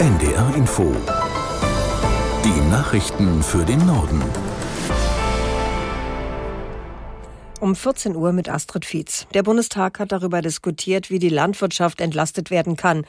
NDR Info. Die Nachrichten für den Norden. Um 14 Uhr mit Astrid Fietz. Der Bundestag hat darüber diskutiert, wie die Landwirtschaft entlastet werden kann.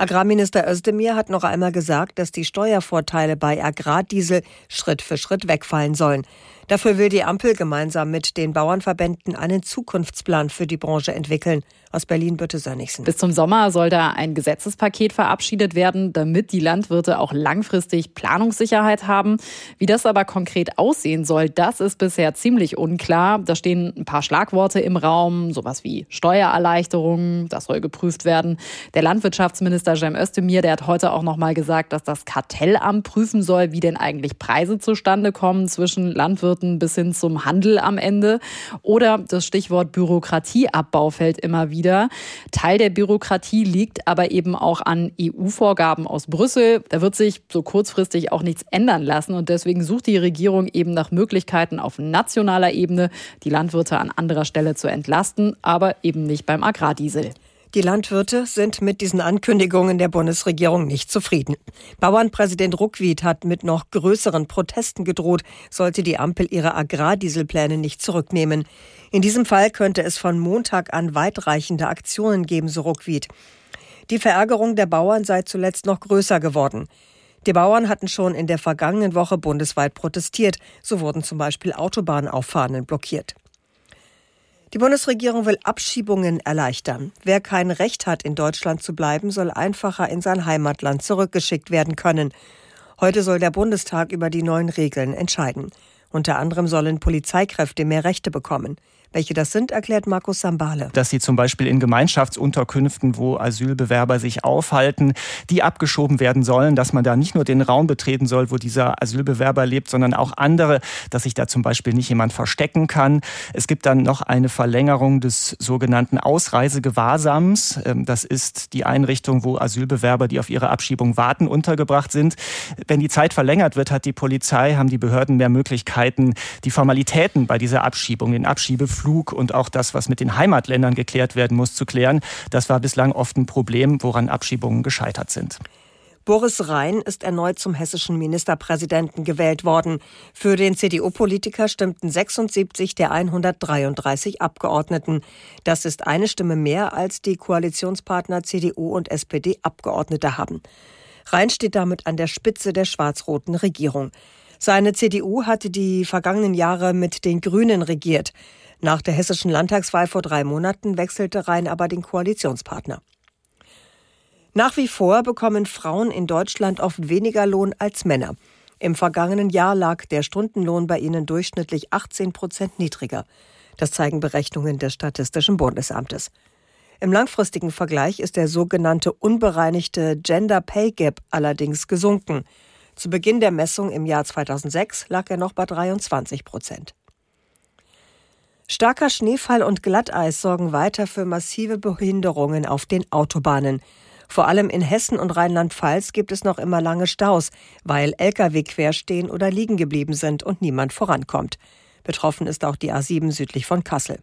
Agrarminister Özdemir hat noch einmal gesagt, dass die Steuervorteile bei Agrardiesel Schritt für Schritt wegfallen sollen. Dafür will die Ampel gemeinsam mit den Bauernverbänden einen Zukunftsplan für die Branche entwickeln. Aus Berlin, Birte Sönnigsen. Bis zum Sommer soll da ein Gesetzespaket verabschiedet werden, damit die Landwirte auch langfristig Planungssicherheit haben. Wie das aber konkret aussehen soll, das ist bisher ziemlich unklar. Da stehen ein paar Schlagworte im Raum, sowas wie Steuererleichterungen, das soll geprüft werden. Der Landwirtschaftsminister Cem Özdemir, der hat heute auch noch mal gesagt, dass das Kartellamt prüfen soll, wie denn eigentlich Preise zustande kommen zwischen Landwirten bis hin zum Handel am Ende. Oder das Stichwort Bürokratieabbau fällt immer wieder. Teil der Bürokratie liegt aber eben auch an EU-Vorgaben aus Brüssel. Da wird sich so kurzfristig auch nichts ändern lassen. Und deswegen sucht die Regierung eben nach Möglichkeiten auf nationaler Ebene, die Landwirte an anderer Stelle zu entlasten, aber eben nicht beim Agrardiesel. Die Landwirte sind mit diesen Ankündigungen der Bundesregierung nicht zufrieden. Bauernpräsident Ruckwied hat mit noch größeren Protesten gedroht, sollte die Ampel ihre Agrardieselpläne nicht zurücknehmen. In diesem Fall könnte es von Montag an weitreichende Aktionen geben, so Ruckwied. Die Verärgerung der Bauern sei zuletzt noch größer geworden. Die Bauern hatten schon in der vergangenen Woche bundesweit protestiert. So wurden zum Beispiel Autobahnauffahrten blockiert. Die Bundesregierung will Abschiebungen erleichtern. Wer kein Recht hat, in Deutschland zu bleiben, soll einfacher in sein Heimatland zurückgeschickt werden können. Heute soll der Bundestag über die neuen Regeln entscheiden. Unter anderem sollen Polizeikräfte mehr Rechte bekommen. Welche das sind, erklärt Markus Sambale. Dass sie zum Beispiel in Gemeinschaftsunterkünften, wo Asylbewerber sich aufhalten, die abgeschoben werden sollen, dass man da nicht nur den Raum betreten soll, wo dieser Asylbewerber lebt, sondern auch andere, dass sich da zum Beispiel nicht jemand verstecken kann. Es gibt dann noch eine Verlängerung des sogenannten Ausreisegewahrsams. Ähm, das ist die Einrichtung, wo Asylbewerber, die auf ihre Abschiebung warten, untergebracht sind. Wenn die Zeit verlängert wird, hat die Polizei, haben die Behörden mehr Möglichkeiten, die Formalitäten bei dieser Abschiebung, den Abschiebeflug Flug und auch das, was mit den Heimatländern geklärt werden muss, zu klären. Das war bislang oft ein Problem, woran Abschiebungen gescheitert sind. Boris Rhein ist erneut zum hessischen Ministerpräsidenten gewählt worden. Für den CDU-Politiker stimmten 76 der 133 Abgeordneten. Das ist eine Stimme mehr, als die Koalitionspartner CDU und SPD Abgeordnete haben. Rhein steht damit an der Spitze der schwarz-roten Regierung. Seine CDU hatte die vergangenen Jahre mit den Grünen regiert. Nach der hessischen Landtagswahl vor drei Monaten wechselte Rhein aber den Koalitionspartner. Nach wie vor bekommen Frauen in Deutschland oft weniger Lohn als Männer. Im vergangenen Jahr lag der Stundenlohn bei ihnen durchschnittlich 18 Prozent niedriger. Das zeigen Berechnungen des Statistischen Bundesamtes. Im langfristigen Vergleich ist der sogenannte unbereinigte Gender Pay Gap allerdings gesunken. Zu Beginn der Messung im Jahr 2006 lag er noch bei 23 Prozent. Starker Schneefall und Glatteis sorgen weiter für massive Behinderungen auf den Autobahnen. Vor allem in Hessen und Rheinland-Pfalz gibt es noch immer lange Staus, weil Lkw querstehen oder liegen geblieben sind und niemand vorankommt. Betroffen ist auch die A7 südlich von Kassel.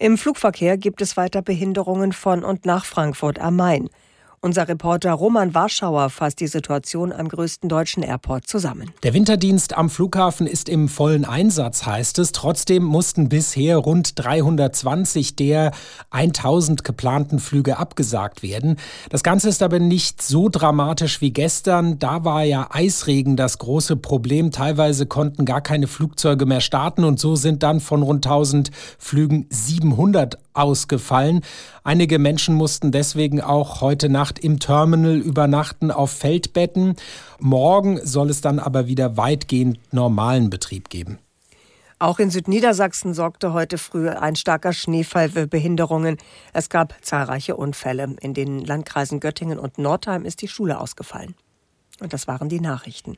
Im Flugverkehr gibt es weiter Behinderungen von und nach Frankfurt am Main. Unser Reporter Roman Warschauer fasst die Situation am größten deutschen Airport zusammen. Der Winterdienst am Flughafen ist im vollen Einsatz, heißt es. Trotzdem mussten bisher rund 320 der 1000 geplanten Flüge abgesagt werden. Das Ganze ist aber nicht so dramatisch wie gestern. Da war ja Eisregen das große Problem. Teilweise konnten gar keine Flugzeuge mehr starten und so sind dann von rund 1000 Flügen 700 ausgefallen. Einige Menschen mussten deswegen auch heute Nacht im Terminal übernachten auf Feldbetten. Morgen soll es dann aber wieder weitgehend normalen Betrieb geben. Auch in Südniedersachsen sorgte heute früh ein starker Schneefall für Behinderungen. Es gab zahlreiche Unfälle. In den Landkreisen Göttingen und Nordheim ist die Schule ausgefallen. Und das waren die Nachrichten.